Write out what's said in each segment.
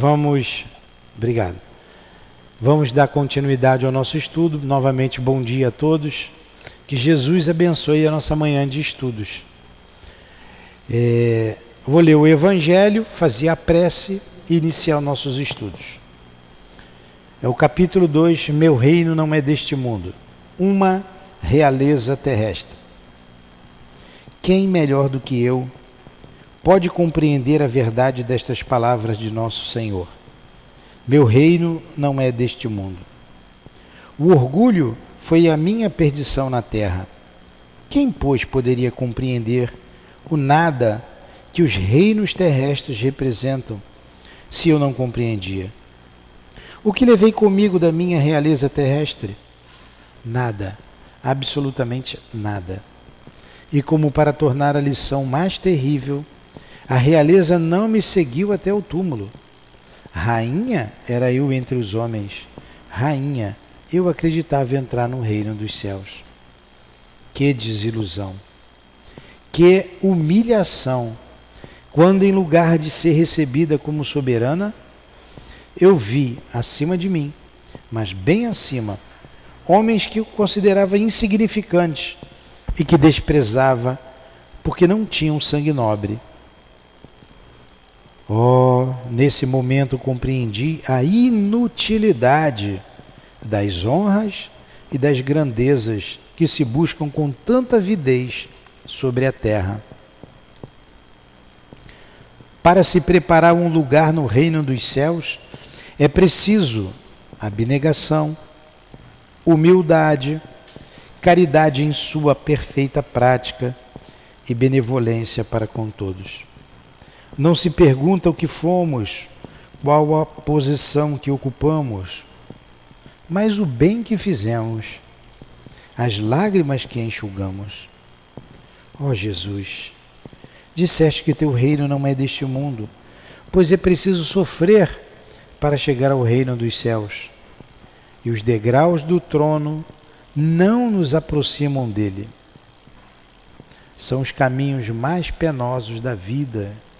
Vamos, obrigado. Vamos dar continuidade ao nosso estudo. Novamente, bom dia a todos. Que Jesus abençoe a nossa manhã de estudos. É, vou ler o Evangelho, fazer a prece e iniciar nossos estudos. É o capítulo 2: Meu reino não é deste mundo. Uma realeza terrestre. Quem melhor do que eu pode compreender a verdade destas palavras de nosso Senhor? Meu reino não é deste mundo. O orgulho foi a minha perdição na terra. Quem, pois, poderia compreender o nada que os reinos terrestres representam, se eu não compreendia? O que levei comigo da minha realeza terrestre? Nada, absolutamente nada. E como para tornar a lição mais terrível, a realeza não me seguiu até o túmulo. Rainha era eu entre os homens. Rainha, eu acreditava entrar no reino dos céus. Que desilusão! Que humilhação! Quando, em lugar de ser recebida como soberana, eu vi acima de mim, mas bem acima, homens que eu considerava insignificantes e que desprezava porque não tinham sangue nobre. Oh, nesse momento compreendi a inutilidade das honras e das grandezas que se buscam com tanta avidez sobre a terra. Para se preparar um lugar no reino dos céus, é preciso abnegação, humildade, caridade em sua perfeita prática e benevolência para com todos. Não se pergunta o que fomos, qual a posição que ocupamos, mas o bem que fizemos, as lágrimas que enxugamos. Ó oh, Jesus, disseste que teu reino não é deste mundo, pois é preciso sofrer para chegar ao reino dos céus. E os degraus do trono não nos aproximam dele. São os caminhos mais penosos da vida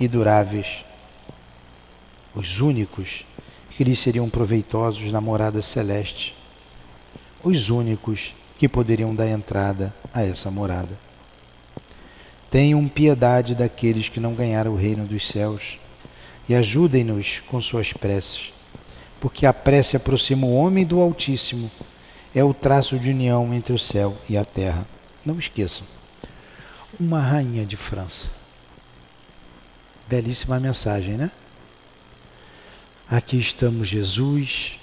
e duráveis. Os únicos que lhes seriam proveitosos na morada celeste, os únicos que poderiam dar entrada a essa morada. Tenham piedade daqueles que não ganharam o reino dos céus e ajudem-nos com suas preces, porque a prece aproxima o homem do Altíssimo, é o traço de união entre o céu e a terra. Não esqueçam, uma rainha de França. Belíssima mensagem, né? Aqui estamos, Jesus,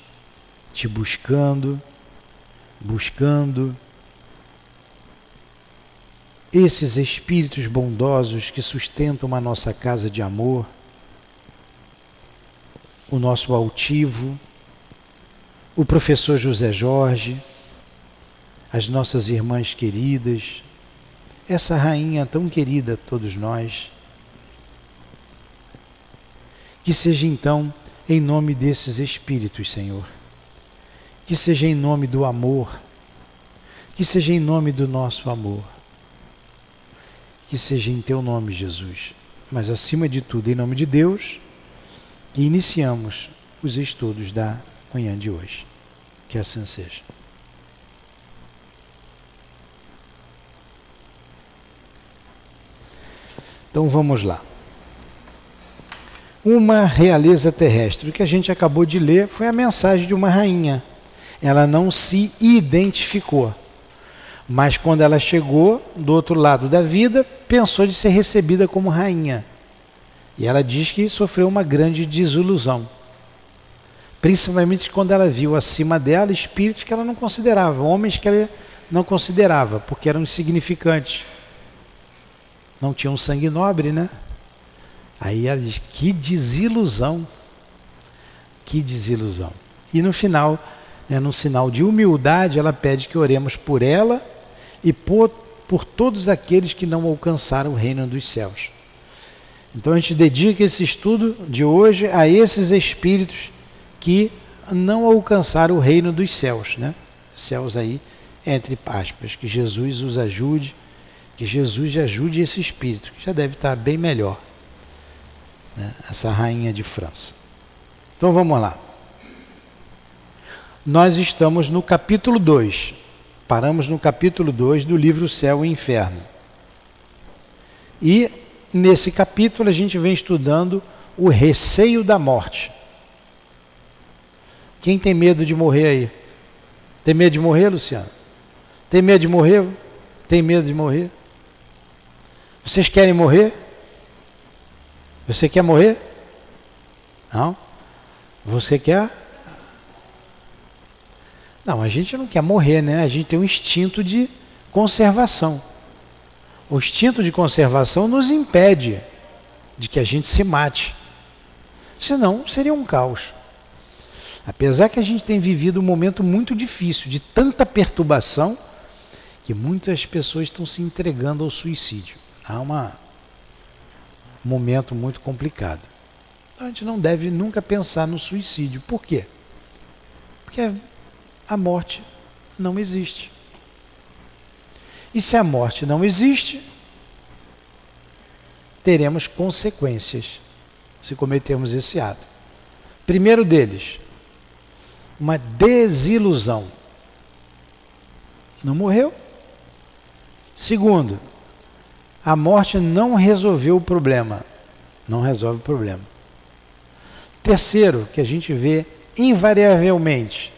te buscando, buscando esses espíritos bondosos que sustentam a nossa casa de amor, o nosso altivo, o professor José Jorge, as nossas irmãs queridas, essa rainha tão querida a todos nós. Que seja então em nome desses espíritos, Senhor. Que seja em nome do amor, que seja em nome do nosso amor, que seja em teu nome, Jesus, mas acima de tudo, em nome de Deus, que iniciamos os estudos da manhã de hoje. Que assim seja. Então vamos lá uma realeza terrestre. O que a gente acabou de ler foi a mensagem de uma rainha. Ela não se identificou. Mas quando ela chegou do outro lado da vida, pensou de ser recebida como rainha. E ela diz que sofreu uma grande desilusão. Principalmente quando ela viu acima dela espíritos que ela não considerava, homens que ela não considerava, porque eram insignificantes. Não tinham sangue nobre, né? Aí ela diz: que desilusão. Que desilusão. E no final, né, no sinal de humildade, ela pede que oremos por ela e por, por todos aqueles que não alcançaram o reino dos céus. Então a gente dedica esse estudo de hoje a esses espíritos que não alcançaram o reino dos céus, né? Céus aí entre aspas, que Jesus os ajude, que Jesus ajude esse espírito, que já deve estar bem melhor, né? essa rainha de França. Então vamos lá. Nós estamos no capítulo 2, paramos no capítulo 2 do livro Céu e Inferno. E nesse capítulo a gente vem estudando o receio da morte. Quem tem medo de morrer aí? Tem medo de morrer, Luciano? Tem medo de morrer? Tem medo de morrer? Vocês querem morrer? Você quer morrer? Não? Você quer? Não, a gente não quer morrer, né? A gente tem um instinto de conservação. O instinto de conservação nos impede de que a gente se mate. Senão seria um caos. Apesar que a gente tem vivido um momento muito difícil, de tanta perturbação, que muitas pessoas estão se entregando ao suicídio. Há uma, um momento muito complicado. A gente não deve nunca pensar no suicídio. Por quê? Porque a morte não existe. E se a morte não existe, teremos consequências se cometermos esse ato. Primeiro deles, uma desilusão. Não morreu, Segundo, a morte não resolveu o problema. Não resolve o problema. Terceiro, que a gente vê invariavelmente,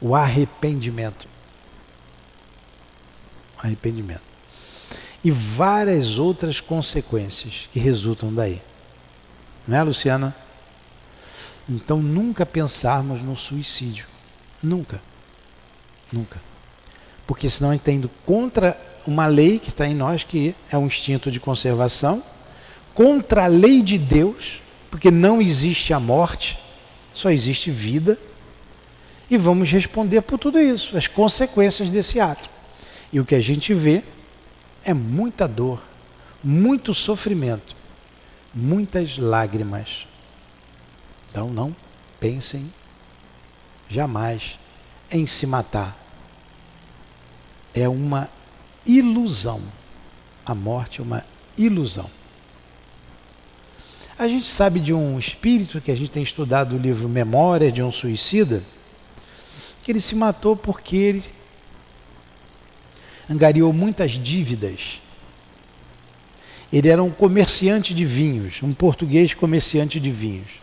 o arrependimento. Arrependimento. E várias outras consequências que resultam daí. Não é, Luciana? Então nunca pensarmos no suicídio. Nunca. Nunca porque senão está indo contra uma lei que está em nós, que é um instinto de conservação, contra a lei de Deus, porque não existe a morte, só existe vida, e vamos responder por tudo isso, as consequências desse ato. E o que a gente vê é muita dor, muito sofrimento, muitas lágrimas. Então não pensem jamais em se matar é uma ilusão. A morte é uma ilusão. A gente sabe de um espírito que a gente tem estudado o livro Memórias de um Suicida, que ele se matou porque ele angariou muitas dívidas. Ele era um comerciante de vinhos, um português comerciante de vinhos.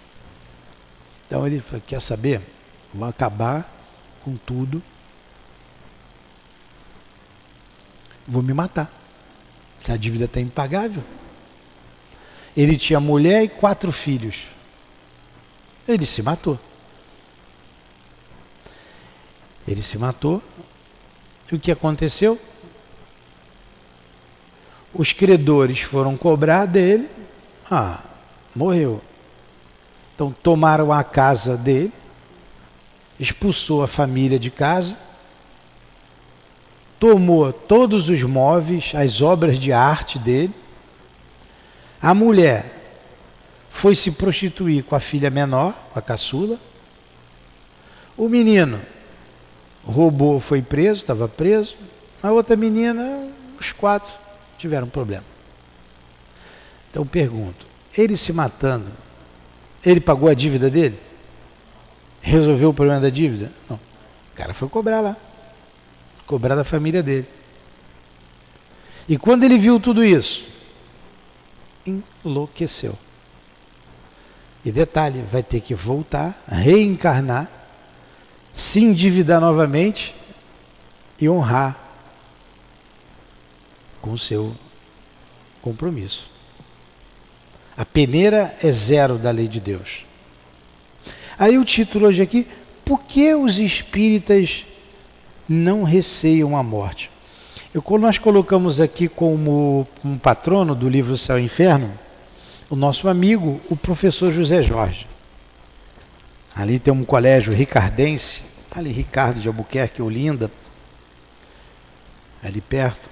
Então ele falou, quer saber? Vou acabar com tudo vou me matar. A dívida está impagável. Ele tinha mulher e quatro filhos. Ele se matou. Ele se matou. E o que aconteceu? Os credores foram cobrar dele. Ah, morreu. Então tomaram a casa dele, expulsou a família de casa, tomou todos os móveis, as obras de arte dele. A mulher foi se prostituir com a filha menor, a caçula. O menino roubou, foi preso, estava preso. A outra menina, os quatro tiveram problema. Então pergunto, ele se matando, ele pagou a dívida dele? Resolveu o problema da dívida? Não. O cara foi cobrar lá cobrar da família dele. E quando ele viu tudo isso, enlouqueceu. E detalhe, vai ter que voltar, reencarnar, se endividar novamente e honrar com o seu compromisso. A peneira é zero da lei de Deus. Aí o título hoje aqui, por que os espíritas não receiam a morte. Eu, nós colocamos aqui como um patrono do livro Céu e Inferno o nosso amigo, o professor José Jorge. Ali tem um colégio ricardense, ali Ricardo de Albuquerque, Olinda, ali perto.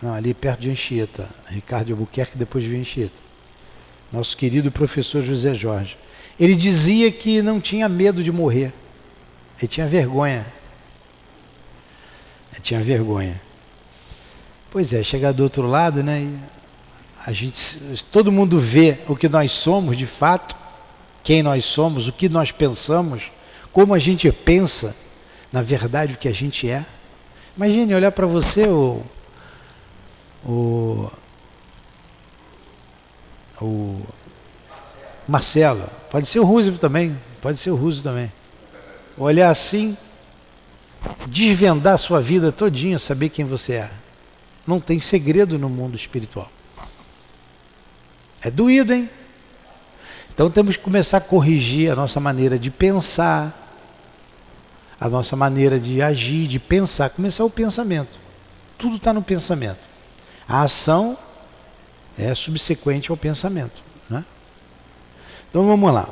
Não, ali perto de Anchieta. Ricardo de Albuquerque, depois de Anchieta. Nosso querido professor José Jorge. Ele dizia que não tinha medo de morrer. Ele tinha vergonha. Tinha vergonha. Pois é, chegar do outro lado, né? A gente, todo mundo vê o que nós somos de fato, quem nós somos, o que nós pensamos, como a gente pensa, na verdade, o que a gente é. Imagine olhar para você, o, o, o Marcelo, pode ser o Roosevelt também, pode ser o Roosevelt também. Olhar assim, desvendar sua vida todinha, saber quem você é. Não tem segredo no mundo espiritual. É doído, hein? Então temos que começar a corrigir a nossa maneira de pensar, a nossa maneira de agir, de pensar. Começar o pensamento. Tudo está no pensamento. A ação é subsequente ao pensamento. Né? Então vamos lá.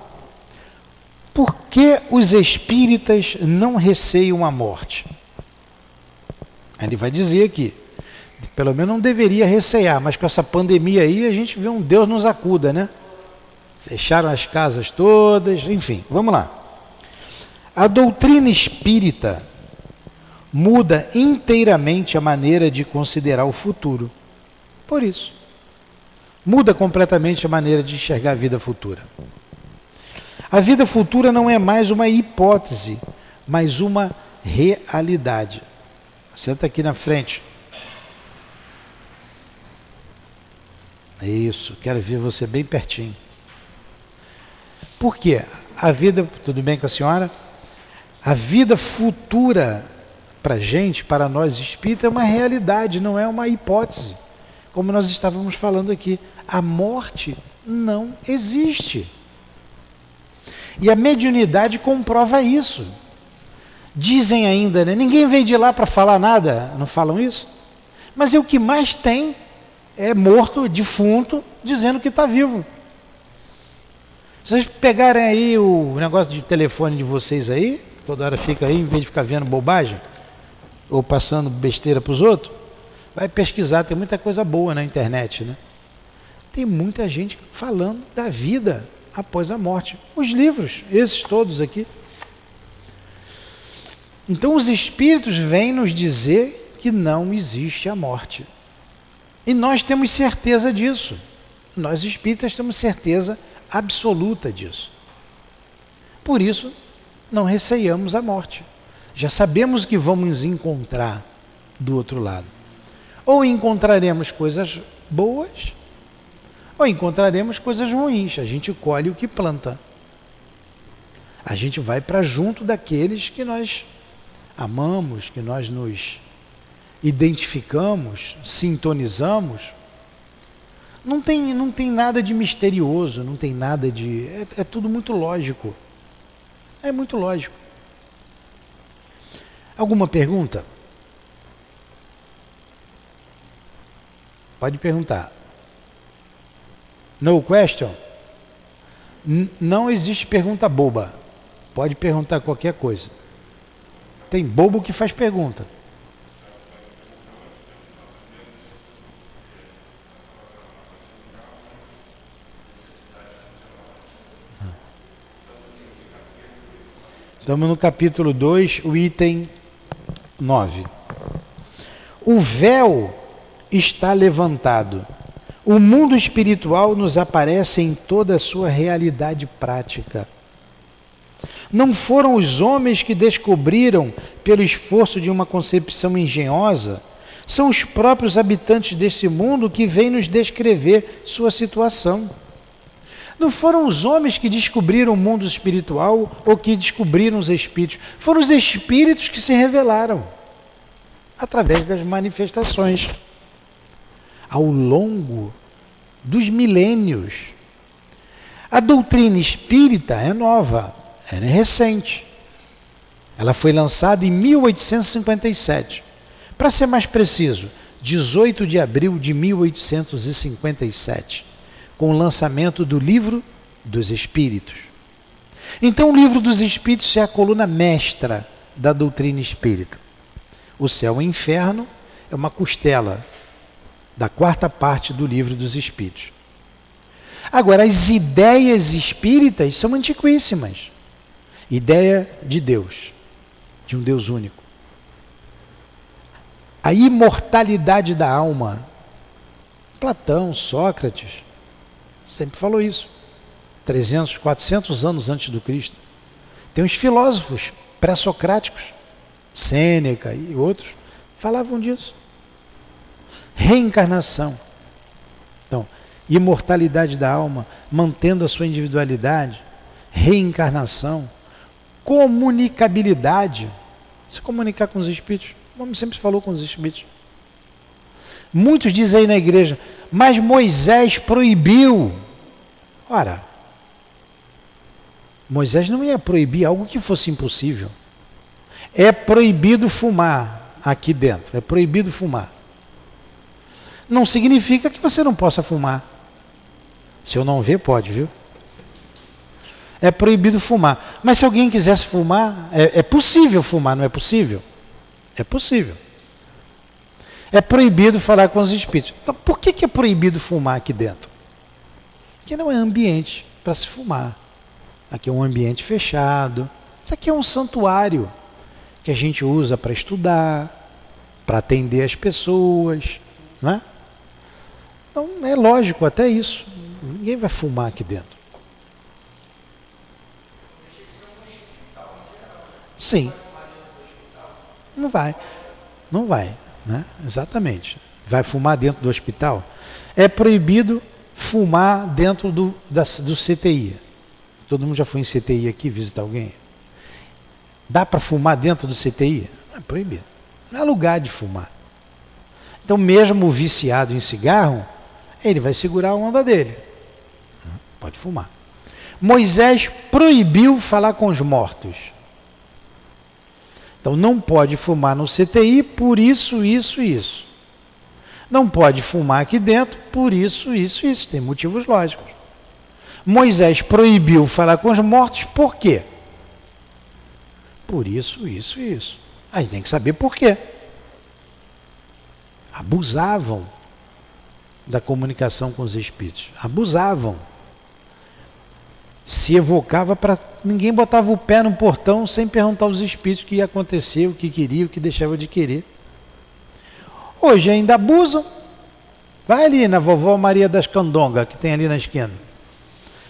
Por que os espíritas não receiam a morte? Ele vai dizer aqui, pelo menos não deveria recear, mas com essa pandemia aí a gente vê um Deus nos acuda, né? Fecharam as casas todas, enfim, vamos lá. A doutrina espírita muda inteiramente a maneira de considerar o futuro. Por isso, muda completamente a maneira de enxergar a vida futura. A vida futura não é mais uma hipótese, mas uma realidade. Senta aqui na frente. Isso, quero ver você bem pertinho. Por quê? A vida, tudo bem com a senhora? A vida futura para gente, para nós espíritas, é uma realidade, não é uma hipótese. Como nós estávamos falando aqui, a morte não existe. E a mediunidade comprova isso. Dizem ainda, né? ninguém veio de lá para falar nada, não falam isso? Mas é o que mais tem é morto, defunto, dizendo que está vivo. Vocês pegarem aí o negócio de telefone de vocês aí, toda hora fica aí, em vez de ficar vendo bobagem, ou passando besteira para os outros, vai pesquisar, tem muita coisa boa na internet, né? Tem muita gente falando da vida após a morte. Os livros, esses todos aqui. Então os espíritos vêm nos dizer que não existe a morte. E nós temos certeza disso. Nós espíritas temos certeza absoluta disso. Por isso, não receiamos a morte. Já sabemos que vamos encontrar do outro lado. Ou encontraremos coisas boas, ou encontraremos coisas ruins. A gente colhe o que planta. A gente vai para junto daqueles que nós amamos, que nós nos identificamos, sintonizamos, não tem, não tem nada de misterioso, não tem nada de. É, é tudo muito lógico. É muito lógico. Alguma pergunta? Pode perguntar. No question? N não existe pergunta boba. Pode perguntar qualquer coisa. Tem bobo que faz pergunta. Estamos no capítulo 2, o item 9. O véu está levantado. O mundo espiritual nos aparece em toda a sua realidade prática. Não foram os homens que descobriram, pelo esforço de uma concepção engenhosa, são os próprios habitantes desse mundo que vêm nos descrever sua situação. Não foram os homens que descobriram o mundo espiritual ou que descobriram os espíritos. Foram os espíritos que se revelaram através das manifestações. Ao longo dos milênios. A doutrina espírita é nova, ela é recente. Ela foi lançada em 1857. Para ser mais preciso, 18 de abril de 1857 com o lançamento do Livro dos Espíritos. Então, o livro dos Espíritos é a coluna mestra da doutrina espírita. O céu e o inferno é uma costela da quarta parte do livro dos Espíritos. Agora, as ideias espíritas são antiquíssimas. Ideia de Deus, de um Deus único. A imortalidade da alma. Platão, Sócrates, sempre falou isso. 300, 400 anos antes do Cristo. Tem uns filósofos pré-socráticos, Sêneca e outros, falavam disso. Reencarnação. Então, imortalidade da alma, mantendo a sua individualidade, reencarnação, comunicabilidade. Se comunicar com os espíritos. O homem sempre falou com os espíritos. Muitos dizem aí na igreja, mas Moisés proibiu. Ora, Moisés não ia proibir algo que fosse impossível. É proibido fumar aqui dentro, é proibido fumar. Não significa que você não possa fumar. Se eu não ver, pode, viu? É proibido fumar. Mas se alguém quisesse fumar, é, é possível fumar, não é possível? É possível. É proibido falar com os espíritos. Então, por que, que é proibido fumar aqui dentro? Porque não é ambiente para se fumar. Aqui é um ambiente fechado. Isso aqui é um santuário que a gente usa para estudar, para atender as pessoas. Né? Então é lógico até isso. Ninguém vai fumar aqui dentro. Sim. Não vai. Não vai. Né? Exatamente. Vai fumar dentro do hospital? É proibido fumar dentro do, da, do CTI. Todo mundo já foi em CTI aqui visitar alguém? Dá para fumar dentro do CTI? Não é proibido. Não é lugar de fumar. Então, mesmo viciado em cigarro, ele vai segurar a onda dele. Pode fumar. Moisés proibiu falar com os mortos. Então não pode fumar no CTI por isso, isso, isso. Não pode fumar aqui dentro por isso, isso, isso. Tem motivos lógicos. Moisés proibiu falar com os mortos por quê? Por isso, isso, isso. Aí tem que saber por quê. Abusavam da comunicação com os espíritos. Abusavam. Se evocava para. Ninguém botava o pé no portão sem perguntar aos espíritos o que ia acontecer, o que queria, o que deixava de querer. Hoje ainda abusam. Vai ali na vovó Maria das Candonga, que tem ali na esquina.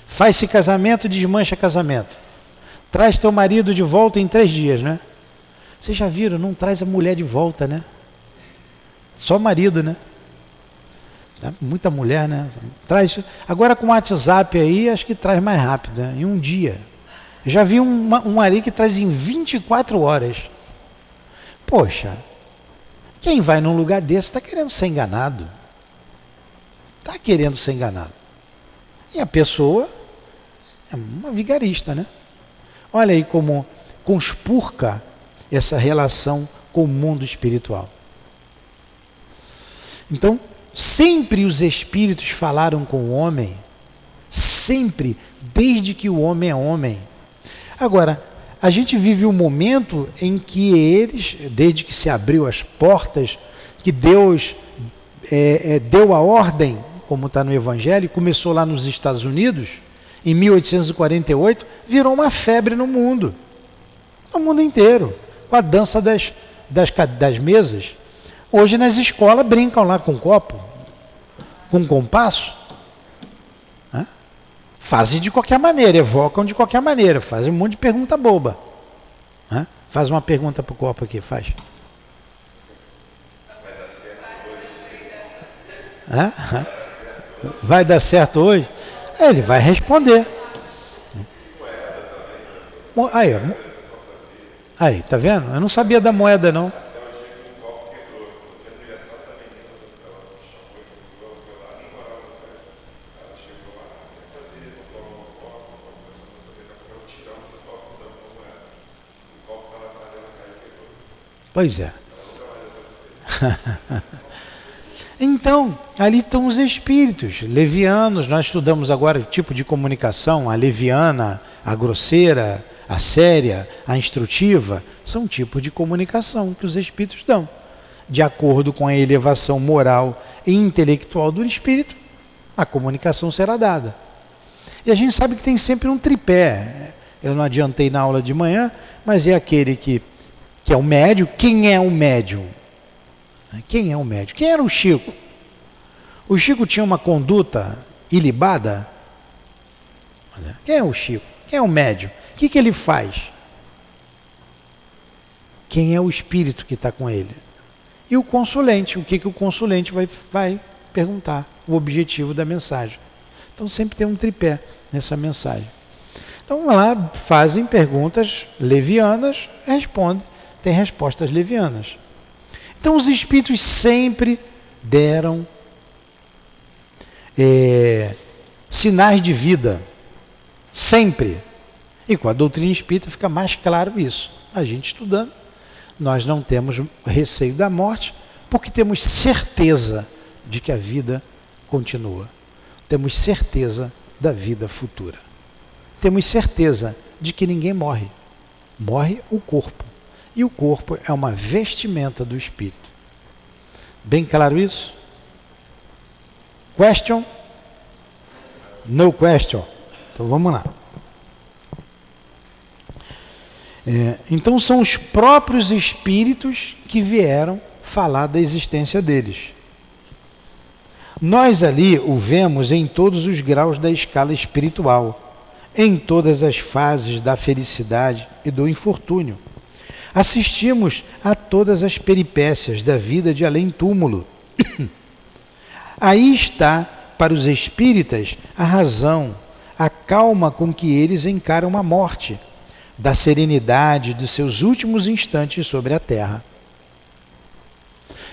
Faz-se casamento, desmancha casamento. Traz teu marido de volta em três dias, né? Vocês já viram? Não traz a mulher de volta, né? Só marido, né? Tá? Muita mulher, né? Traz. Agora com o WhatsApp aí, acho que traz mais rápido, né? em um dia. Já vi um, um que traz em 24 horas. Poxa, quem vai num lugar desse está querendo ser enganado. Está querendo ser enganado. E a pessoa é uma vigarista, né? Olha aí como conspurca essa relação com o mundo espiritual. Então, Sempre os espíritos falaram com o homem, sempre, desde que o homem é homem. Agora, a gente vive um momento em que eles, desde que se abriu as portas, que Deus é, é, deu a ordem, como está no Evangelho, começou lá nos Estados Unidos, em 1848, virou uma febre no mundo, no mundo inteiro, com a dança das, das, das mesas. Hoje nas escolas brincam lá com copo, com compasso. Né? Fazem de qualquer maneira, evocam de qualquer maneira, fazem um monte de pergunta boba. Né? Faz uma pergunta para o copo aqui, faz. Vai dar certo hoje? Ele vai responder. Aí, aí, tá vendo? Eu não sabia da moeda não. Pois é. então, ali estão os espíritos levianos. Nós estudamos agora o tipo de comunicação, a leviana, a grosseira, a séria, a instrutiva, são tipos de comunicação que os espíritos dão. De acordo com a elevação moral e intelectual do espírito, a comunicação será dada. E a gente sabe que tem sempre um tripé. Eu não adiantei na aula de manhã, mas é aquele que, que é o médio. Quem é o médium? Quem é o médium? Quem era o Chico? O Chico tinha uma conduta ilibada? Quem é o Chico? Quem é o médium? O que, que ele faz? Quem é o espírito que está com ele? E o consulente, o que, que o consulente vai, vai perguntar? O objetivo da mensagem. Então sempre tem um tripé nessa mensagem. Então lá fazem perguntas levianas, respondem, tem respostas levianas. Então os espíritos sempre deram é, sinais de vida, sempre. E com a doutrina espírita fica mais claro isso. A gente estudando, nós não temos receio da morte, porque temos certeza de que a vida continua temos certeza da vida futura. Temos certeza de que ninguém morre. Morre o corpo. E o corpo é uma vestimenta do espírito. Bem claro isso? Question? No question. Então vamos lá. É, então são os próprios espíritos que vieram falar da existência deles. Nós ali o vemos em todos os graus da escala espiritual, em todas as fases da felicidade e do infortúnio. Assistimos a todas as peripécias da vida de além-túmulo. Aí está, para os espíritas, a razão, a calma com que eles encaram a morte, da serenidade dos seus últimos instantes sobre a terra.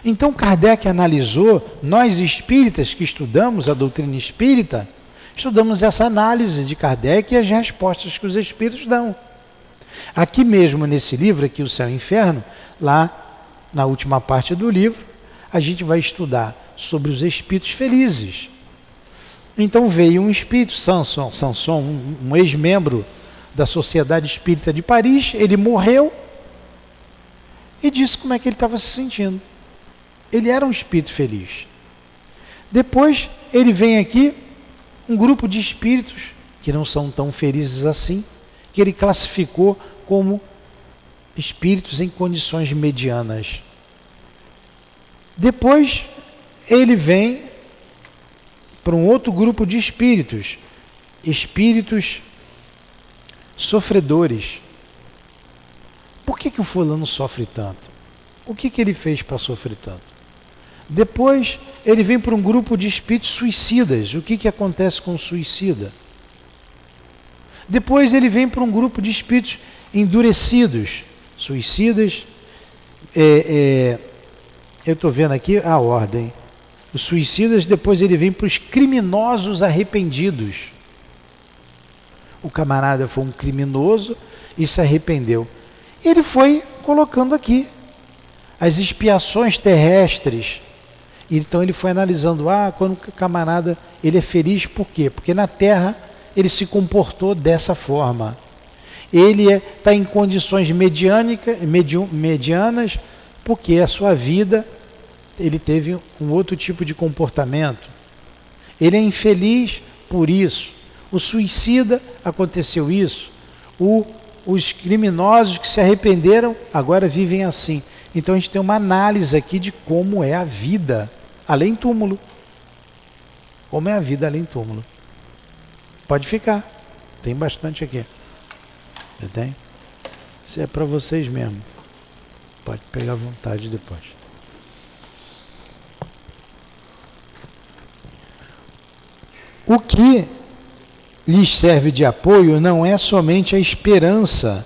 Então Kardec analisou, nós espíritas que estudamos a doutrina espírita, estudamos essa análise de Kardec e as respostas que os espíritos dão. Aqui mesmo nesse livro, aqui o Céu e o Inferno, lá na última parte do livro, a gente vai estudar sobre os espíritos felizes. Então veio um espírito, Sanson, Sanson um, um ex-membro da Sociedade Espírita de Paris, ele morreu e disse como é que ele estava se sentindo. Ele era um espírito feliz. Depois ele vem aqui, um grupo de espíritos que não são tão felizes assim, que ele classificou como espíritos em condições medianas. Depois ele vem para um outro grupo de espíritos, espíritos sofredores. Por que, que o fulano sofre tanto? O que, que ele fez para sofrer tanto? Depois ele vem para um grupo de espíritos suicidas. O que, que acontece com o suicida? Depois ele vem para um grupo de espíritos endurecidos, suicidas. É, é, eu estou vendo aqui a ordem. Os suicidas, depois ele vem para os criminosos arrependidos. O camarada foi um criminoso e se arrependeu. Ele foi colocando aqui as expiações terrestres então ele foi analisando, ah, quando o camarada ele é feliz por quê? Porque na Terra ele se comportou dessa forma. Ele está é, em condições medianica, medianas porque a sua vida ele teve um outro tipo de comportamento. Ele é infeliz por isso. O suicida aconteceu isso. O, os criminosos que se arrependeram agora vivem assim. Então a gente tem uma análise aqui de como é a vida além túmulo. Como é a vida além túmulo. Pode ficar. Tem bastante aqui. Tem? Isso é para vocês mesmo. Pode pegar à vontade depois. O que lhes serve de apoio não é somente a esperança,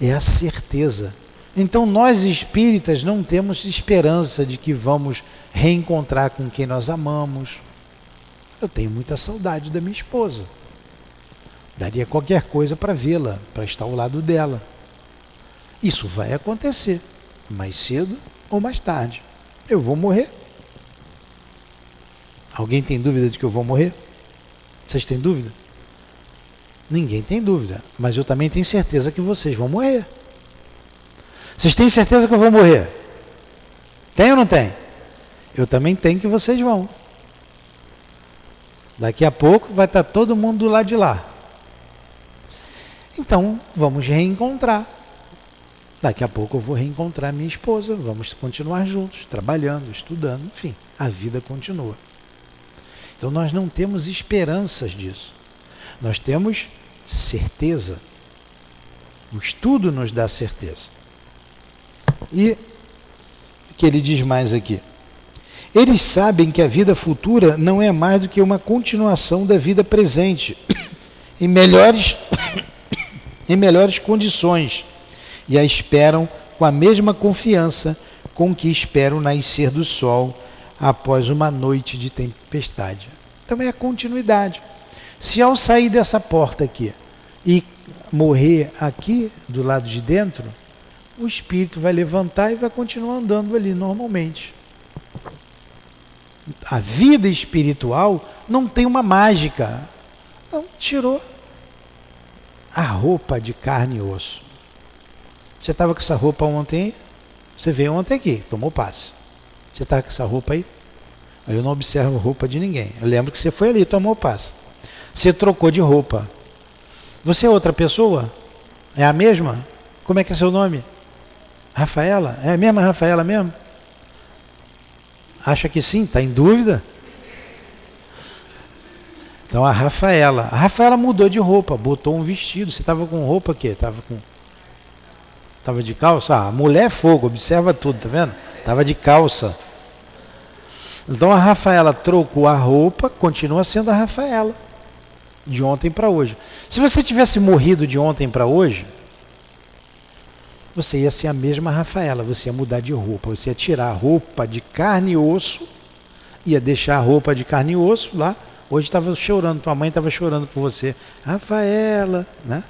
é a certeza. Então nós espíritas não temos esperança de que vamos reencontrar com quem nós amamos. Eu tenho muita saudade da minha esposa. Daria qualquer coisa para vê-la, para estar ao lado dela. Isso vai acontecer, mais cedo ou mais tarde. Eu vou morrer. Alguém tem dúvida de que eu vou morrer? Vocês têm dúvida? Ninguém tem dúvida. Mas eu também tenho certeza que vocês vão morrer. Vocês têm certeza que eu vou morrer? Tem ou não tem? Eu também tenho que vocês vão. Daqui a pouco vai estar todo mundo do lado de lá. Então, vamos reencontrar. Daqui a pouco eu vou reencontrar minha esposa, vamos continuar juntos, trabalhando, estudando, enfim, a vida continua. Então nós não temos esperanças disso. Nós temos certeza. O estudo nos dá certeza. E o que ele diz mais aqui? Eles sabem que a vida futura não é mais do que uma continuação da vida presente, em melhores, em melhores condições, e a esperam com a mesma confiança com que esperam o nascer do sol após uma noite de tempestade. Então é a continuidade. Se ao sair dessa porta aqui e morrer aqui do lado de dentro, o espírito vai levantar e vai continuar andando ali normalmente a vida espiritual não tem uma mágica. Não, tirou a roupa de carne e osso. Você estava com essa roupa ontem? Você veio ontem aqui, tomou passe. Você está com essa roupa aí? Eu não observo roupa de ninguém. Eu lembro que você foi ali, tomou passe. Você trocou de roupa. Você é outra pessoa? É a mesma? Como é que é seu nome? Rafaela? É a mesma Rafaela mesmo? Acha que sim? Está em dúvida? Então a Rafaela. A Rafaela mudou de roupa, botou um vestido. Você estava com roupa aqui? Estava com. Estava de calça? Ah, mulher é fogo, observa tudo, tá vendo? Estava de calça. Então a Rafaela trocou a roupa, continua sendo a Rafaela. De ontem para hoje. Se você tivesse morrido de ontem para hoje, você ia ser a mesma Rafaela, você ia mudar de roupa, você ia tirar a roupa de carne e osso, ia deixar a roupa de carne e osso lá. Hoje estava chorando, tua mãe estava chorando por você. Rafaela, né?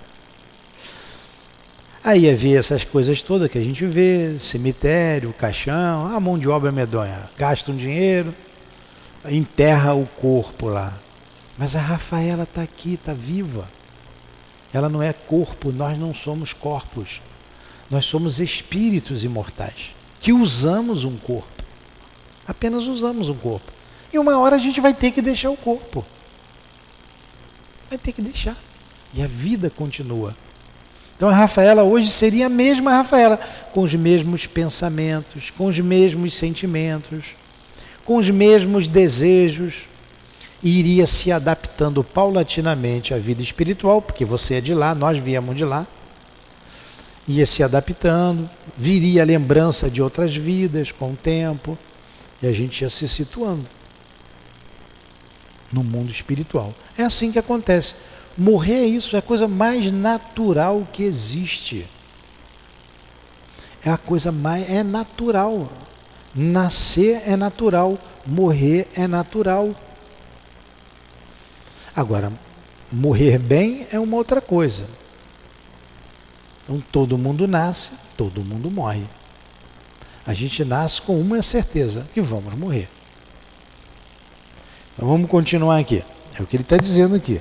Aí ia ver essas coisas todas que a gente vê, cemitério, caixão, a mão de obra medonha. Gasta um dinheiro, enterra o corpo lá. Mas a Rafaela está aqui, está viva. Ela não é corpo, nós não somos corpos. Nós somos espíritos imortais que usamos um corpo. Apenas usamos um corpo. E uma hora a gente vai ter que deixar o corpo. Vai ter que deixar. E a vida continua. Então a Rafaela hoje seria a mesma Rafaela, com os mesmos pensamentos, com os mesmos sentimentos, com os mesmos desejos, e iria se adaptando paulatinamente à vida espiritual, porque você é de lá, nós viemos de lá ia se adaptando, viria a lembrança de outras vidas com o tempo, e a gente ia se situando no mundo espiritual. É assim que acontece. Morrer é isso, é a coisa mais natural que existe. É a coisa mais é natural. Nascer é natural, morrer é natural. Agora, morrer bem é uma outra coisa. Então todo mundo nasce, todo mundo morre. A gente nasce com uma certeza que vamos morrer. Então vamos continuar aqui. É o que ele está dizendo aqui.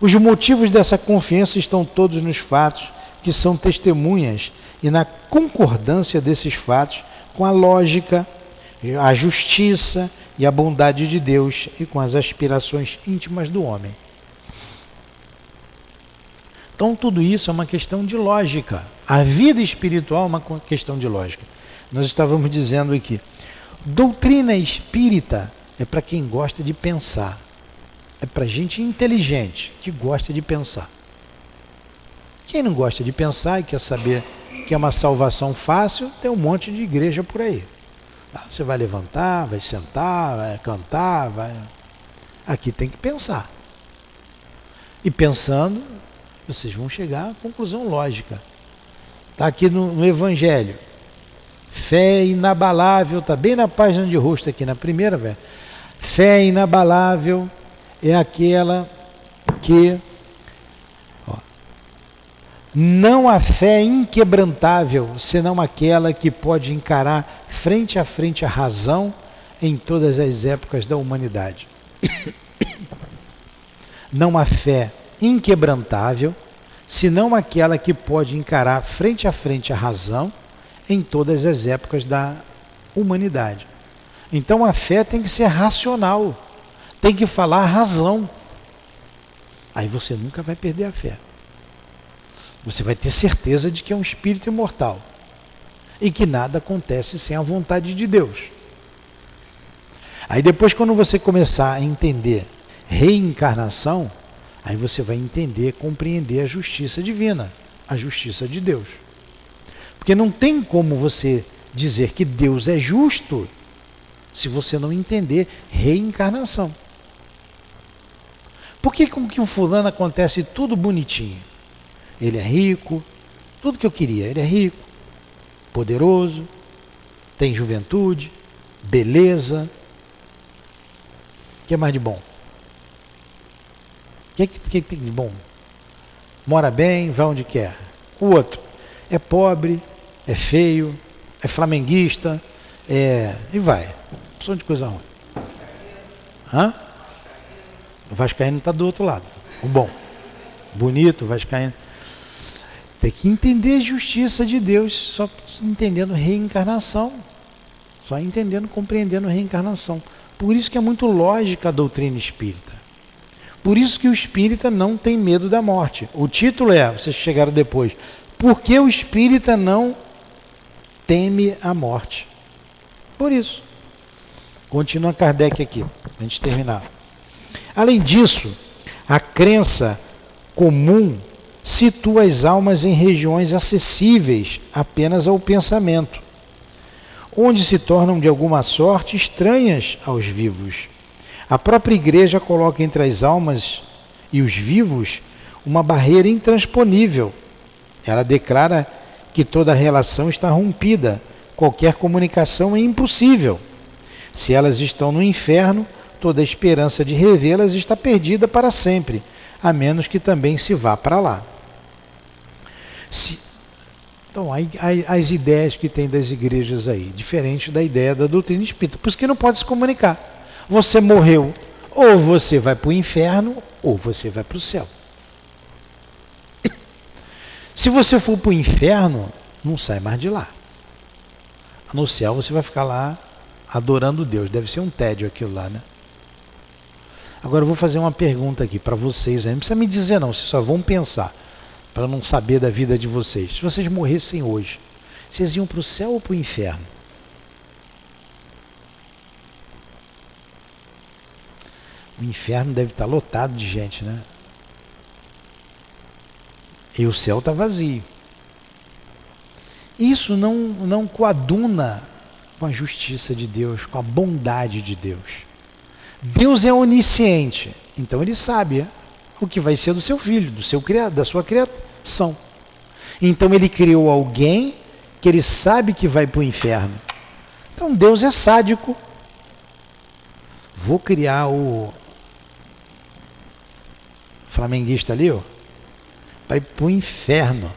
Os motivos dessa confiança estão todos nos fatos que são testemunhas e na concordância desses fatos com a lógica, a justiça e a bondade de Deus e com as aspirações íntimas do homem. Então, tudo isso é uma questão de lógica. A vida espiritual é uma questão de lógica. Nós estávamos dizendo aqui: doutrina espírita é para quem gosta de pensar. É para gente inteligente que gosta de pensar. Quem não gosta de pensar e quer saber que é uma salvação fácil, tem um monte de igreja por aí. Ah, você vai levantar, vai sentar, vai cantar, vai. Aqui tem que pensar. E pensando, vocês vão chegar à conclusão lógica. Está aqui no, no, Evangelho. Fé inabalável, está bem na página de rosto aqui, na primeira, velho. Fé inabalável é aquela que. Ó, não há fé inquebrantável, senão aquela que pode encarar frente a frente a razão em todas as épocas da humanidade. Não há fé inquebrantável, senão aquela que pode encarar frente a frente a razão em todas as épocas da humanidade. Então a fé tem que ser racional, tem que falar a razão. Aí você nunca vai perder a fé. Você vai ter certeza de que é um espírito imortal e que nada acontece sem a vontade de Deus. Aí depois, quando você começar a entender reencarnação, aí você vai entender, compreender a justiça divina, a justiça de Deus. Porque não tem como você dizer que Deus é justo se você não entender reencarnação. Por que com que o fulano acontece tudo bonitinho? Ele é rico, tudo que eu queria, ele é rico, poderoso, tem juventude, beleza. O que é mais de bom? O que, é que, que tem de bom? Mora bem, vai onde quer. O outro é pobre, é feio, é flamenguista, é. e vai. Opção de coisa ruim. Hã? O Vascaíno está do outro lado. O bom. Bonito, o Vascaíno. Tem que entender a justiça de Deus, só entendendo reencarnação. Só entendendo, compreendendo reencarnação. Por isso que é muito lógica a doutrina espírita. Por isso que o espírita não tem medo da morte. O título é, vocês chegaram depois, por que o espírita não teme a morte? Por isso. Continua Kardec aqui, a gente terminar. Além disso, a crença comum situa as almas em regiões acessíveis apenas ao pensamento, onde se tornam de alguma sorte estranhas aos vivos. A própria igreja coloca entre as almas e os vivos uma barreira intransponível. Ela declara que toda relação está rompida, qualquer comunicação é impossível. Se elas estão no inferno, toda esperança de revê-las está perdida para sempre, a menos que também se vá para lá. Se, então, as ideias que tem das igrejas aí, diferente da ideia da doutrina espírita. Por isso que não pode se comunicar. Você morreu, ou você vai para o inferno, ou você vai para o céu. Se você for para o inferno, não sai mais de lá. No céu você vai ficar lá adorando Deus. Deve ser um tédio aquilo lá, né? Agora eu vou fazer uma pergunta aqui para vocês. Não precisa me dizer não, vocês só vão pensar para não saber da vida de vocês. Se vocês morressem hoje, vocês iam para o céu ou para o inferno? O inferno deve estar lotado de gente, né? E o céu está vazio. Isso não, não coaduna com a justiça de Deus, com a bondade de Deus. Deus é onisciente, então ele sabe o que vai ser do seu filho, do seu da sua criação. Então ele criou alguém que ele sabe que vai para o inferno. Então Deus é sádico. Vou criar o flamenguista ali, ó, vai para o inferno.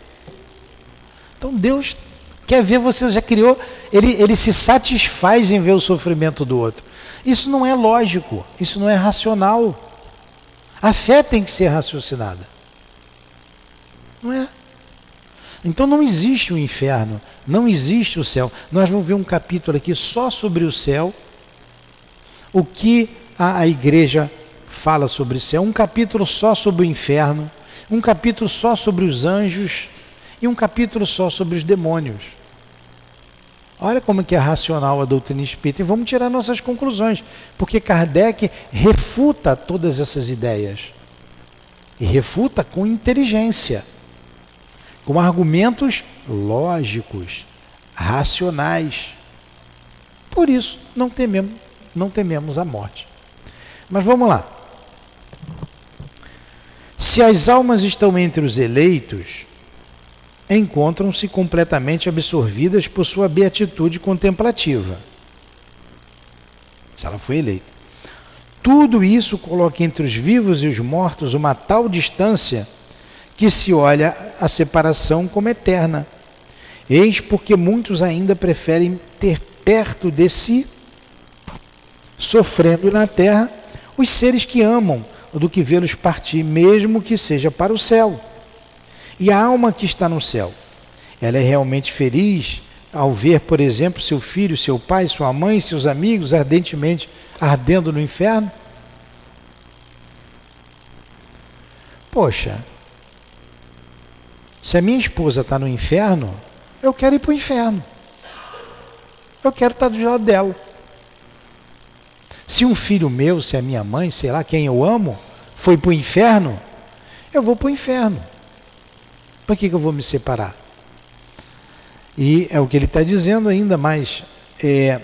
Então Deus quer ver você, já criou, ele, ele se satisfaz em ver o sofrimento do outro. Isso não é lógico, isso não é racional. A fé tem que ser raciocinada. Não é? Então não existe o inferno, não existe o céu. Nós vamos ver um capítulo aqui só sobre o céu, o que a, a igreja fala sobre o céu, um capítulo só sobre o inferno, um capítulo só sobre os anjos e um capítulo só sobre os demônios. Olha como que é racional a doutrina espírita e vamos tirar nossas conclusões, porque Kardec refuta todas essas ideias. E refuta com inteligência, com argumentos lógicos, racionais. Por isso, não tememos, não tememos a morte. Mas vamos lá. Se as almas estão entre os eleitos, encontram-se completamente absorvidas por sua beatitude contemplativa. Se ela foi eleita. Tudo isso coloca entre os vivos e os mortos uma tal distância que se olha a separação como eterna. Eis porque muitos ainda preferem ter perto de si, sofrendo na terra, os seres que amam, do que vê-los partir, mesmo que seja para o céu. E a alma que está no céu, ela é realmente feliz ao ver, por exemplo, seu filho, seu pai, sua mãe, seus amigos ardentemente ardendo no inferno? Poxa, se a minha esposa está no inferno, eu quero ir para o inferno. Eu quero estar do lado dela. Se um filho meu, se é minha mãe, sei lá, quem eu amo, foi para o inferno, eu vou para o inferno. Por que, que eu vou me separar? E é o que ele está dizendo ainda mais. É,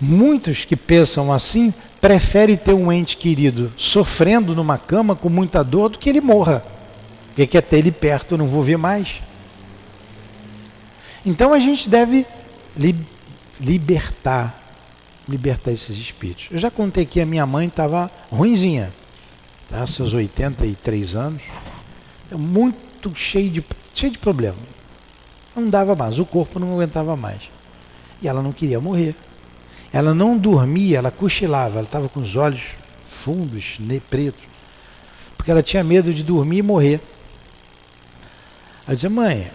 Muitos que pensam assim preferem ter um ente querido sofrendo numa cama com muita dor do que ele morra. Porque quer ter ele perto, não vou ver mais. Então a gente deve libertar, libertar esses espíritos. Eu já contei que a minha mãe estava ruinzinha, tá? seus 83 anos, muito cheio de, cheio de problema. Não dava mais, o corpo não aguentava mais. E ela não queria morrer. Ela não dormia, ela cochilava, ela estava com os olhos fundos, pretos, porque ela tinha medo de dormir e morrer. Ela dizia, mãe,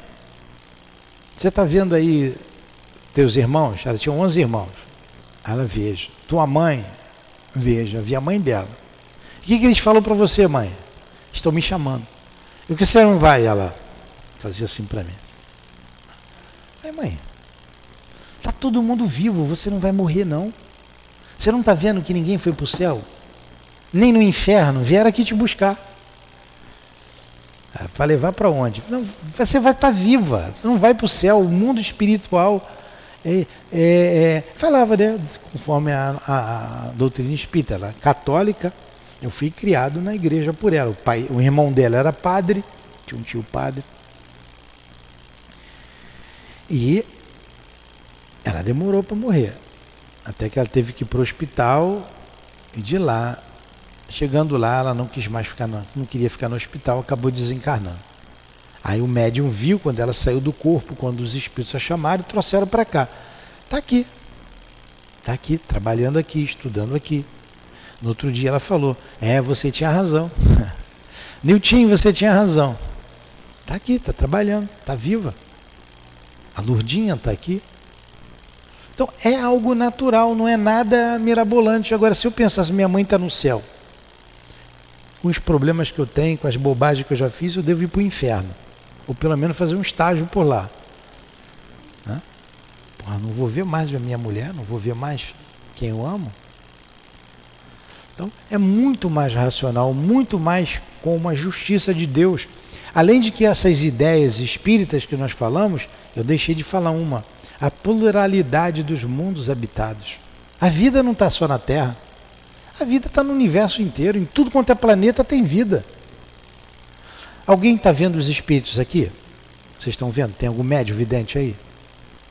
você está vendo aí teus irmãos? Ela tinha 11 irmãos. Ela veja. Tua mãe? Veja, via a mãe dela. O que, que eles falam para você, mãe? Estão me chamando. E o que você não vai? Ela fazia assim para mim. Aí, mãe, Está todo mundo vivo, você não vai morrer não. Você não está vendo que ninguém foi para o céu? Nem no inferno, vieram aqui te buscar. Vai levar para onde? Não, você vai estar tá viva, você não vai para o céu, o mundo espiritual. É, é, é, falava, né, conforme a, a, doutrina espírita, ela é católica, eu fui criado na igreja por ela. O, pai, o irmão dela era padre, tinha um tio padre. E ela demorou para morrer. Até que ela teve que ir para o hospital e de lá, chegando lá, ela não quis mais ficar, no, não queria ficar no hospital, acabou desencarnando. Aí o médium viu quando ela saiu do corpo, quando os espíritos a chamaram e trouxeram para cá. Está aqui. Está aqui, trabalhando aqui, estudando aqui. No outro dia ela falou: É, você tinha razão. Nilton, você tinha razão. Está aqui, está trabalhando, está viva. A Lurdinha está aqui. Então é algo natural, não é nada mirabolante. Agora, se eu pensasse, minha mãe está no céu, com os problemas que eu tenho, com as bobagens que eu já fiz, eu devo ir para o inferno. Ou pelo menos fazer um estágio por lá. Né? Porra, não vou ver mais a minha mulher, não vou ver mais quem eu amo. Então é muito mais racional, muito mais com uma justiça de Deus. Além de que essas ideias espíritas que nós falamos, eu deixei de falar uma a pluralidade dos mundos habitados. A vida não está só na Terra. A vida está no universo inteiro. Em tudo quanto é planeta tem vida. Alguém está vendo os espíritos aqui? Vocês estão vendo? Tem algum médio vidente aí?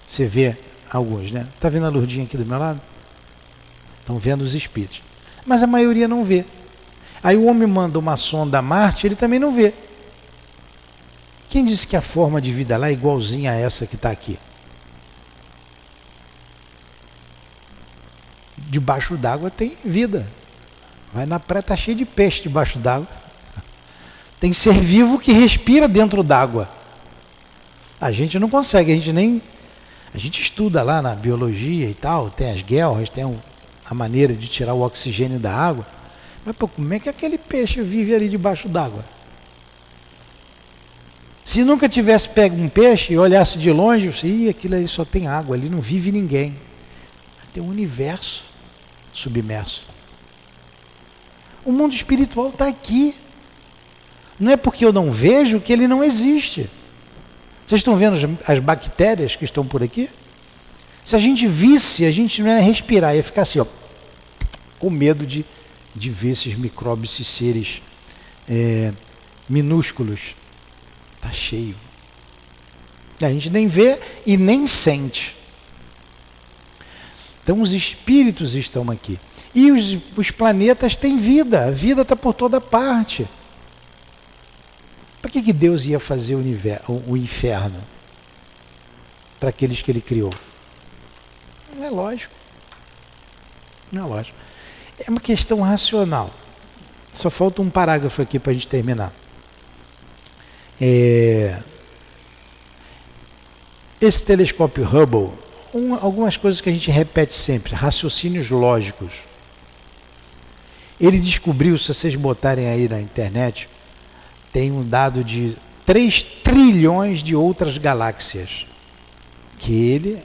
Você vê alguns, né? Está vendo a Lurdinha aqui do meu lado? Estão vendo os espíritos. Mas a maioria não vê. Aí o homem manda uma sonda a Marte, ele também não vê. Quem disse que a forma de vida lá é igualzinha a essa que está aqui? debaixo d'água tem vida. Vai na praia, está cheio de peixe debaixo d'água. Tem ser vivo que respira dentro d'água. A gente não consegue, a gente nem. A gente estuda lá na biologia e tal, tem as guerras, tem a maneira de tirar o oxigênio da água. Mas pô, como é que aquele peixe vive ali debaixo d'água? Se nunca tivesse pego um peixe e olhasse de longe, você, Ih, aquilo ali só tem água, ali não vive ninguém. Tem um universo submerso. O mundo espiritual está aqui. Não é porque eu não vejo que ele não existe. Vocês estão vendo as, bactérias que estão por aqui? Se a gente visse, a gente não ia respirar, ia ficar assim, ó, com medo de, de ver esses micróbios, esses seres é, minúsculos. Está cheio. A gente nem vê e nem sente. Então os espíritos estão aqui. E os, os planetas têm vida, a vida está por toda parte. Para que, que Deus ia fazer o, universo, o inferno para aqueles que ele criou? Não é lógico. Não é lógico. É uma questão racional. Só falta um parágrafo aqui para a gente terminar. É... Esse telescópio Hubble, um, algumas coisas que a gente repete sempre, raciocínios lógicos. Ele descobriu, se vocês botarem aí na internet, tem um dado de 3 trilhões de outras galáxias que ele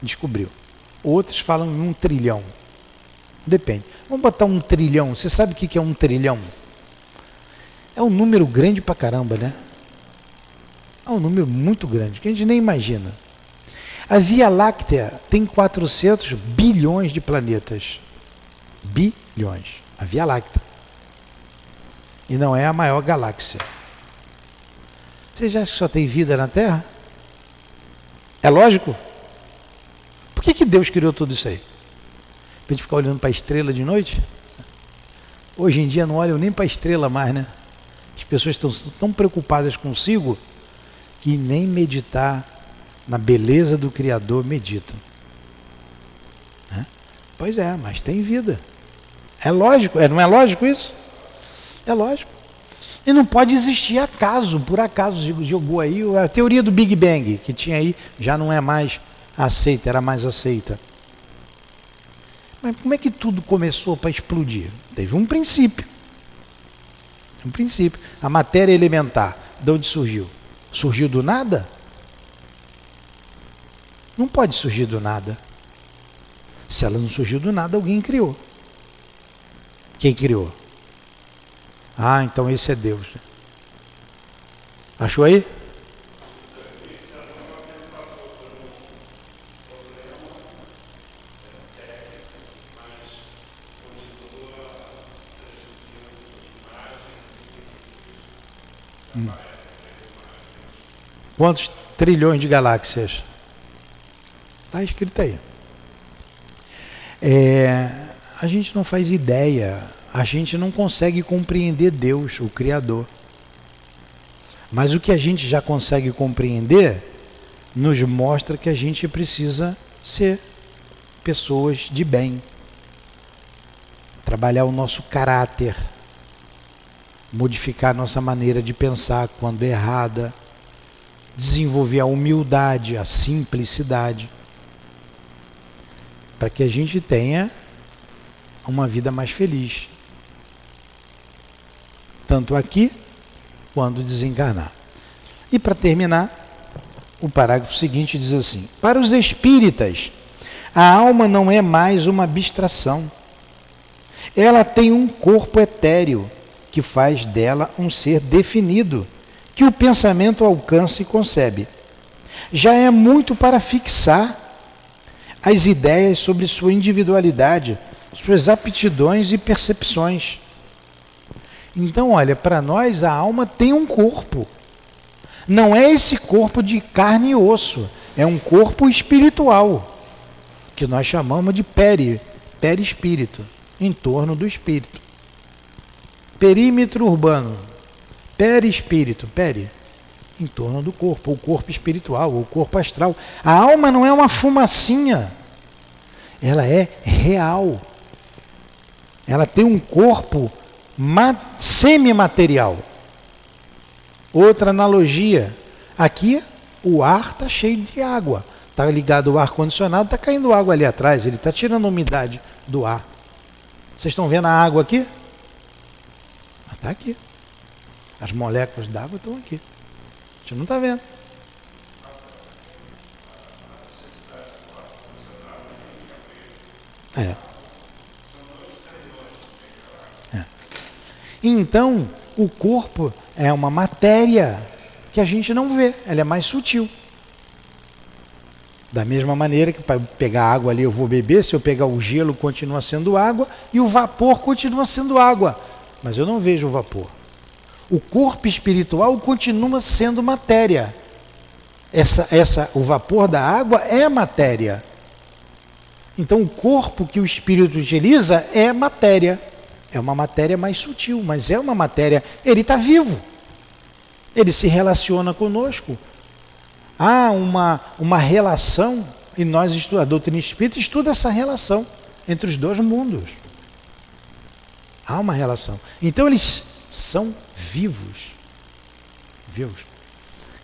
descobriu. Outros falam em um trilhão. Depende. Vamos botar um trilhão. Você sabe o que é um trilhão? É um número grande pra caramba, né? É um número muito grande, que a gente nem imagina. A Via Láctea tem 400 bilhões de planetas. Bilhões. A Via Láctea. E não é a maior galáxia. Você já acha que só tem vida na Terra? É lógico? Por que, que Deus criou tudo isso aí? Para gente ficar olhando para a estrela de noite? Hoje em dia não olham nem para a estrela mais, né? As pessoas estão tão preocupadas consigo que nem meditar na beleza do Criador meditam. Né? Pois é, mas tem vida. É lógico, é, não é lógico isso? É lógico. E não pode existir acaso, por acaso jogou aí a teoria do Big Bang, que tinha aí, já não é mais aceita, era mais aceita. Mas como é que tudo começou para explodir? Teve um princípio. Um princípio. A matéria elementar, de onde surgiu? Surgiu do nada? Não pode surgir do nada. Se ela não surgiu do nada, alguém criou. Quem criou? Ah, então esse é Deus. Achou aí? Hum. Quantos trilhões de galáxias? Está escrito aí. É, a gente não faz ideia, a gente não consegue compreender Deus, o Criador. Mas o que a gente já consegue compreender nos mostra que a gente precisa ser pessoas de bem, trabalhar o nosso caráter, modificar nossa maneira de pensar quando é errada, desenvolver a humildade, a simplicidade para que a gente tenha uma vida mais feliz. Tanto aqui quando desencarnar. E para terminar, o parágrafo seguinte diz assim: Para os espíritas, a alma não é mais uma abstração. Ela tem um corpo etéreo que faz dela um ser definido, que o pensamento alcança e concebe. Já é muito para fixar as ideias sobre sua individualidade, suas aptidões e percepções. Então, olha, para nós a alma tem um corpo. Não é esse corpo de carne e osso, é um corpo espiritual, que nós chamamos de peri, perispírito, em torno do espírito. Perímetro urbano, perispírito, peri, em torno do corpo, o corpo espiritual, o corpo astral. A alma não é uma fumacinha, ela é real. Ela tem um corpo semimaterial. Outra analogia, aqui o ar está cheio de água. Está ligado ao ar-condicionado, está caindo água ali atrás, ele está tirando a umidade do ar. Vocês estão vendo a água aqui? Está aqui. As moléculas d'água estão aqui gente não está vendo. É. Então, o corpo é uma matéria que a gente não vê, ela é mais sutil. Da mesma maneira que para pegar água ali eu vou beber, se eu pegar o gelo continua sendo água e o vapor continua sendo água, mas eu não vejo o vapor o corpo espiritual continua sendo matéria. Essa, essa, o vapor da água é matéria. Então, o corpo que o espírito utiliza é matéria. É uma matéria mais sutil, mas é uma matéria. Ele está vivo. Ele se relaciona conosco. Há uma, uma relação, e nós a doutrina espírita estuda essa relação entre os dois mundos. Há uma relação. Então eles são vivos. Vivos.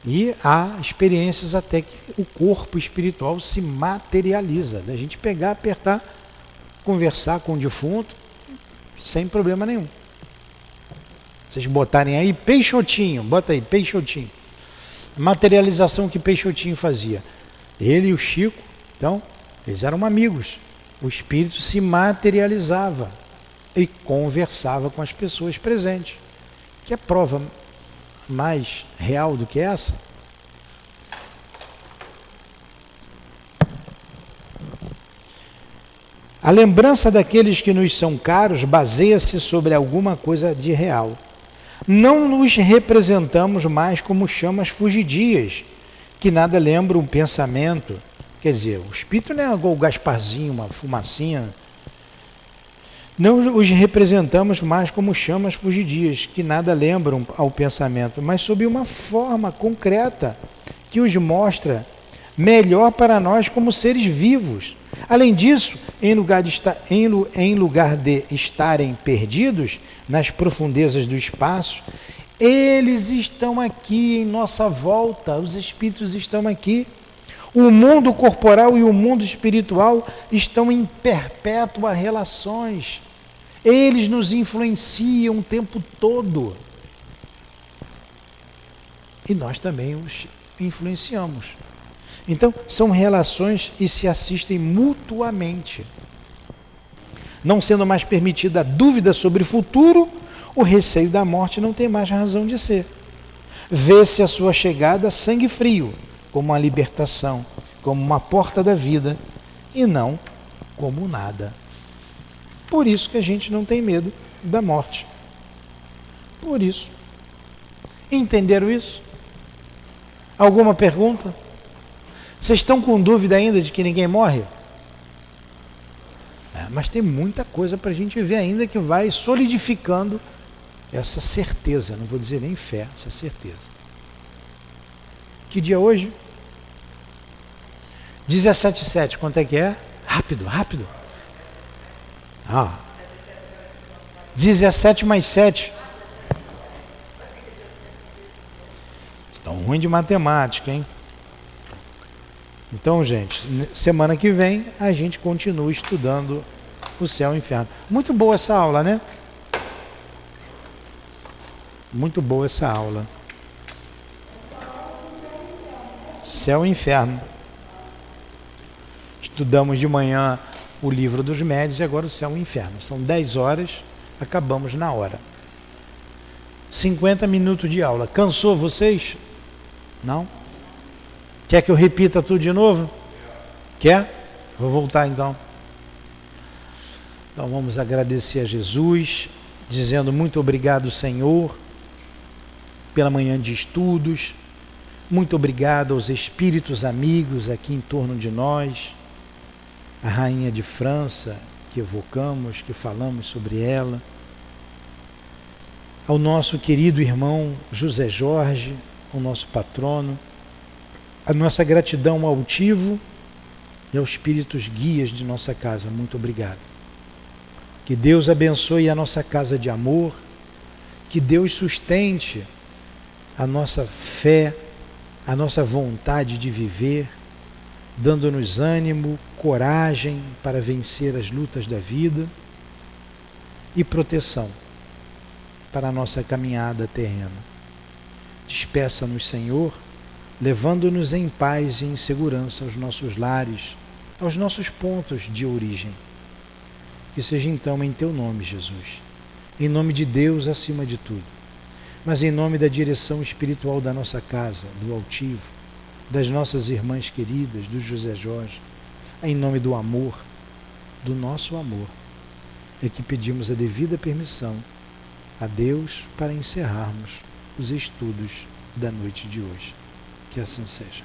E há experiências até que o corpo espiritual se materializa. Da gente pegar, apertar, conversar com o defunto, sem problema nenhum. Vocês botarem aí Peixotinho, bota aí, Peixotinho. Materialização que Peixotinho fazia. Ele e o Chico, então, eles eram amigos. O espírito se materializava e conversava com as pessoas presentes. Que é prova mais real do que essa? A lembrança daqueles que nos são caros baseia-se sobre alguma coisa de real. Não nos representamos mais como chamas fugidias, que nada lembram um pensamento. Quer dizer, o espírito não é o Gasparzinho, uma fumacinha não os representamos mais como chamas fugidias, que nada lembram ao pensamento, mas sob uma forma concreta que os mostra melhor para nós como seres vivos. Além disso, em lugar de, em, em lugar de estarem perdidos nas profundezas do espaço, eles estão aqui em nossa volta, os espíritos estão aqui. O mundo corporal e o mundo espiritual estão em perpétuas relações. Eles nos influenciam o tempo todo. E nós também os influenciamos. Então, são relações e se assistem mutuamente. Não sendo mais permitida a dúvida sobre o futuro, o receio da morte não tem mais razão de ser. Vê-se a sua chegada sangue frio, como uma libertação, como uma porta da vida, e não como nada. Por isso que a gente não tem medo da morte. Por isso. Entenderam isso? Alguma pergunta? Vocês estão com dúvida ainda de que ninguém morre? É, mas tem muita coisa para a gente ver ainda que vai solidificando essa certeza, não vou dizer nem fé, essa certeza. Que dia é hoje? 17,7, quanto é que é? Rápido, rápido. Ah. 17 mais 7. Estão ruim de matemática, hein? Então, gente, semana que vem a gente continua estudando o céu e o inferno. Muito boa essa aula, né? Muito boa essa aula. Céu e inferno. Estudamos de manhã o livro dos médios e agora o céu e o inferno. São 10 horas, acabamos na hora. 50 minutos de aula. Cansou vocês? Não? Quer que eu repita tudo de novo? Quer? Vou voltar então. Então vamos agradecer a Jesus, dizendo muito obrigado, Senhor, pela manhã de estudos. Muito obrigado aos espíritos amigos aqui em torno de nós a rainha de França, que evocamos, que falamos sobre ela, ao nosso querido irmão José Jorge, o nosso patrono, a nossa gratidão ao altivo e aos espíritos guias de nossa casa. Muito obrigado. Que Deus abençoe a nossa casa de amor, que Deus sustente a nossa fé, a nossa vontade de viver dando-nos ânimo, coragem para vencer as lutas da vida e proteção para a nossa caminhada terrena. Despeça-nos, Senhor, levando-nos em paz e em segurança aos nossos lares, aos nossos pontos de origem. Que seja então em teu nome, Jesus, em nome de Deus acima de tudo, mas em nome da direção espiritual da nossa casa, do altivo, das nossas irmãs queridas, do José Jorge, em nome do amor, do nosso amor, é que pedimos a devida permissão a Deus para encerrarmos os estudos da noite de hoje. Que assim seja.